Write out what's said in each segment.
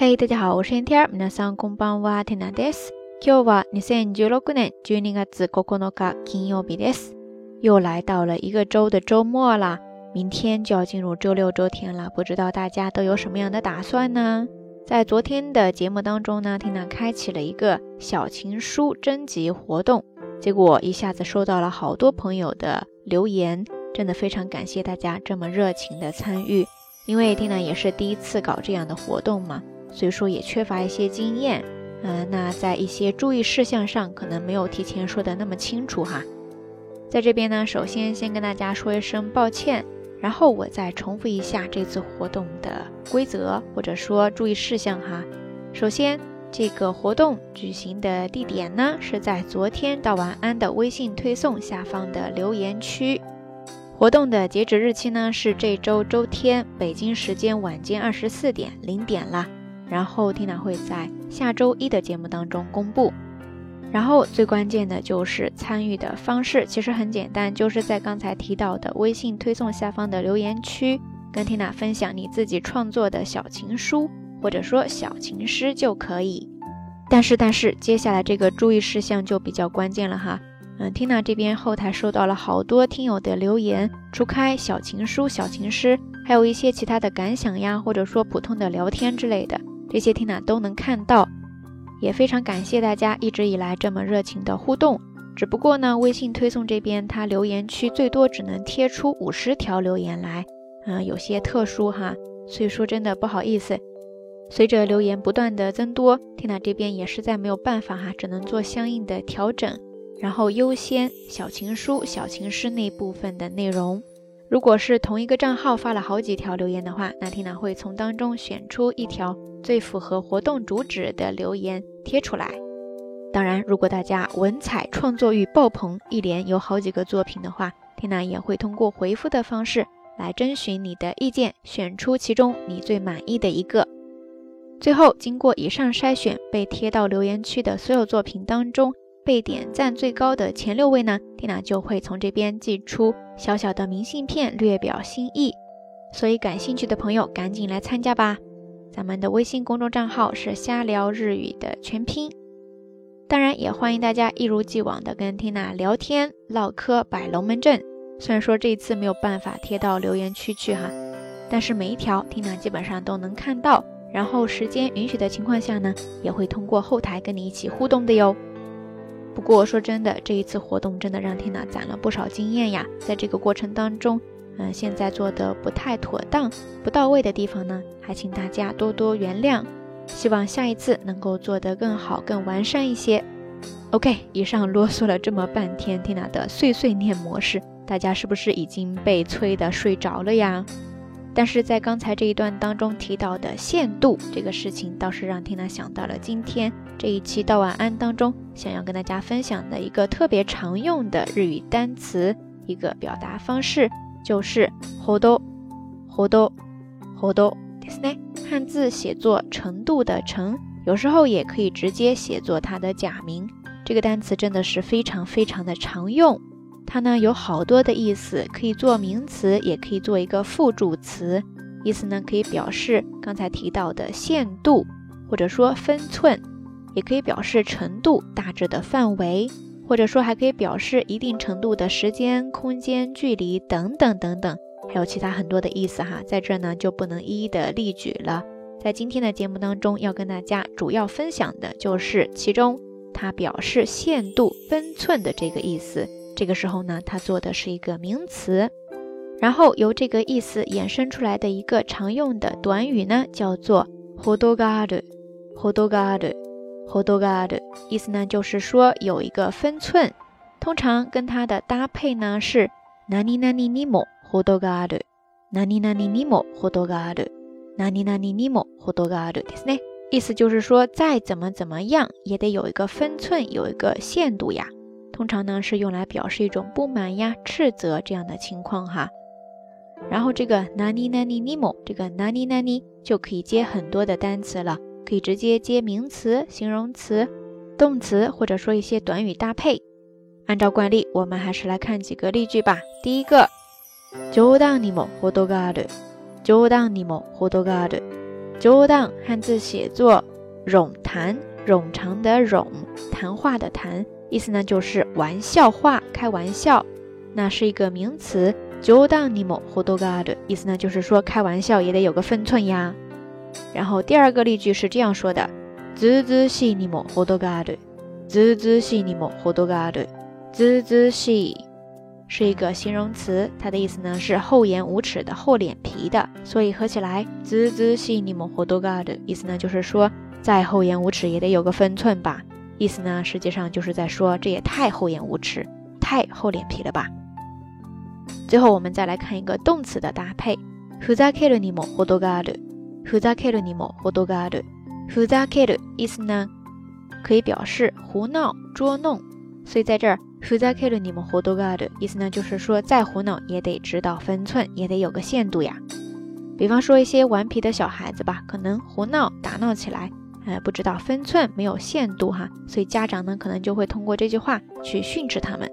嘿，大家好，我是天天。皆さんこんばんは、テナです。今日は二千十六年十二月九日金曜日です。又来到了一个周的周末啦，明天就要进入周六周天了。不知道大家都有什么样的打算呢？在昨天的节目当中呢，缇娜开启了一个小情书征集活动，结果一下子收到了好多朋友的留言，真的非常感谢大家这么热情的参与。因为缇娜也是第一次搞这样的活动嘛， 所以说也缺乏一些经验，嗯，那在一些注意事项上可能没有提前说的那么清楚哈。在这边呢，首先先跟大家说一声抱歉，然后我再重复一下这次活动的规则或者说注意事项哈。首先，这个活动举行的地点呢是在昨天到晚安的微信推送下方的留言区。活动的截止日期呢是这周周天，北京时间晚间二十四点零点啦。然后缇娜会在下周一的节目当中公布。然后最关键的就是参与的方式，其实很简单，就是在刚才提到的微信推送下方的留言区，跟缇娜分享你自己创作的小情书或者说小情诗就可以。但是但是接下来这个注意事项就比较关键了哈。嗯，Tina 这边后台收到了好多听友的留言，除开小情书、小情诗，还有一些其他的感想呀，或者说普通的聊天之类的，这些 Tina 都能看到，也非常感谢大家一直以来这么热情的互动。只不过呢，微信推送这边它留言区最多只能贴出五十条留言来，嗯，有些特殊哈，所以说真的不好意思。随着留言不断的增多，Tina 这边也实在没有办法哈，只能做相应的调整。然后优先小情书、小情诗那部分的内容。如果是同一个账号发了好几条留言的话，那缇娜会从当中选出一条最符合活动主旨的留言贴出来。当然，如果大家文采创作欲爆棚，一连有好几个作品的话，缇娜也会通过回复的方式来征询你的意见，选出其中你最满意的一个。最后，经过以上筛选，被贴到留言区的所有作品当中。被点赞最高的前六位呢，缇娜就会从这边寄出小小的明信片，略表心意。所以感兴趣的朋友赶紧来参加吧！咱们的微信公众账号是“瞎聊日语”的全拼。当然，也欢迎大家一如既往的跟缇娜聊天唠嗑、摆龙门阵。虽然说这一次没有办法贴到留言区去哈，但是每一条缇娜基本上都能看到。然后时间允许的情况下呢，也会通过后台跟你一起互动的哟。不过说真的，这一次活动真的让缇娜攒了不少经验呀。在这个过程当中，嗯，现在做的不太妥当、不到位的地方呢，还请大家多多原谅。希望下一次能够做得更好、更完善一些。OK，以上啰嗦了这么半天，缇娜的碎碎念模式，大家是不是已经被催的睡着了呀？但是在刚才这一段当中提到的限度这个事情，倒是让缇娜想到了今天这一期到晚安当中想要跟大家分享的一个特别常用的日语单词，一个表达方式，就是ほど、ほど、ほどですね。汉字写作程度的程，有时候也可以直接写作它的假名。这个单词真的是非常非常的常用。 它呢有好多的意思，可以做名词，也可以做一个副助词。意思呢可以表示刚才提到的限度，或者说分寸，也可以表示程度、大致的范围，或者说还可以表示一定程度的时间、空间、距离等等等等，还有其他很多的意思哈，在这呢就不能一一的例举了。在今天的节目当中，要跟大家主要分享的就是其中它表示限度、分寸的这个意思。这个时候呢，它做的是一个名词，然后由这个意思衍生出来的一个常用的短语呢，叫做 “hodogad”，hodogad，hodogad，意思呢就是说有一个分寸。通常跟它的搭配呢是 “nani nani nimo hodogad”，“nani nani nimo hodogad”，“nani nani nimo hodogad” ですね。意思就是说再怎么怎么样也得有一个分寸，有一个限度呀。 通常呢是用来表示一种不满呀、斥责这样的情况哈。然后这个 nani nani nimo 这个 nani nani 就可以接很多的单词了，可以直接接名词、形容词、动词，或者说一些短语搭配。按照惯例，我们还是来看几个例句吧。第一个，冗談にも程がある。冗談にも程がある。 冗当汉字写作冗谈，冗长的冗，谈话的谈， 意思呢就是玩笑话，开玩笑。那是一个名词，冗当にも程がある，意思呢就是说开玩笑也得有个分寸呀。然后第二个例句是这样说的：ずずしいにも程がある，ずずしいにも程がある，ずずしい。是一个形容词，它的意思呢是厚颜无耻的、厚脸皮的，所以合起来，滋滋细腻么活多嘎的意思呢就是说，再厚颜无耻也得有个分寸吧。 意思呢实际上就是在说，这也太厚颜无耻、太厚脸皮了吧。最后我们再来看一个动词的搭配，ふざけるにも程がある，ふざけるにも程がある，ふざける意思呢可以表示胡闹、捉弄，所以在这儿。ふざけるにも程がある，意思呢就是说再胡闹也得知道分寸，也得有个限度呀。比方说一些顽皮的小孩子吧，可能胡闹打闹起来， 呃，不知道分寸，没有限度哈，所以家长呢可能就会通过这句话去训斥他们。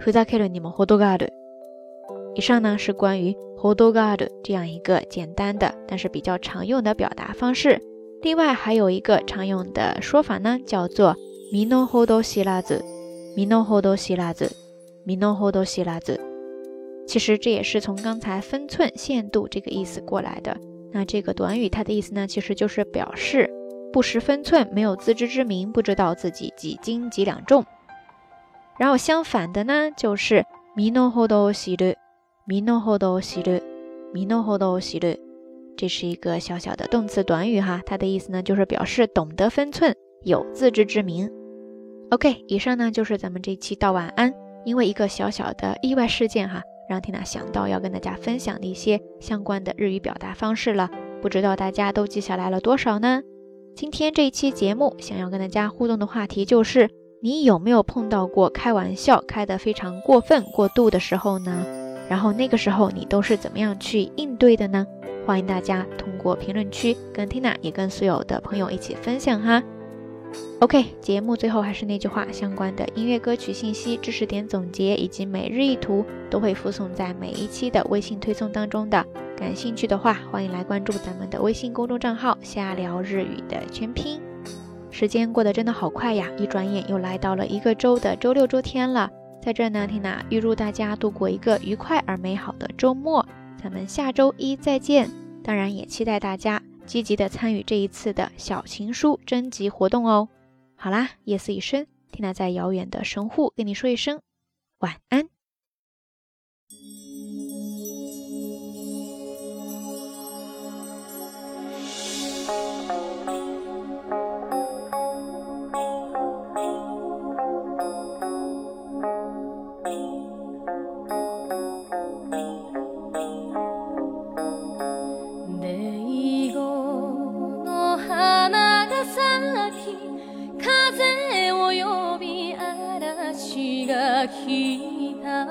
ふざけるにも程がある。以上呢是关于程がある这样一个简单的但是比较常用的表达方式。另外还有一个常用的说法呢，叫做身の程知らず。米诺后多希拉子，米诺后多希拉子，其实这也是从刚才分寸限度这个意思过来的。那这个短语它的意思呢，其实就是表示 不识分寸，没有自知之明，不知道自己几斤几两重。然后相反的呢，就是米诺后多希鲁，米诺后多希鲁，米诺后多希鲁，这是一个小小的动词短语哈，它的意思呢就是表示懂得分寸，有自知之明。OK，以上呢就是咱们这期道晚安。因为一个小小的意外事件哈，让缇娜想到要跟大家分享的一些相关的日语表达方式了。不知道大家都记下来了多少呢？今天这一期节目想要跟大家互动的话题就是：你有没有碰到过开玩笑开得非常过分、过度的时候呢？然后那个时候你都是怎么样去应对的呢？欢迎大家通过评论区跟缇娜也跟所有的朋友一起分享哈。OK，节目最后还是那句话，相关的音乐歌曲信息、知识点总结以及每日一图都会附送在每一期的微信推送当中的。感兴趣的话，欢迎来关注咱们的微信公众账号“瞎聊日语”的全拼。时间过得真的好快呀，一转眼又来到了一个周的周六、周天了。在这呢，缇娜预祝大家度过一个愉快而美好的周末。咱们下周一再见。当然，也期待大家。积极的参与这一次的小情书征集活动哦！好啦，夜色已深，缇娜在遥远的神户跟你说一声晚安。が来た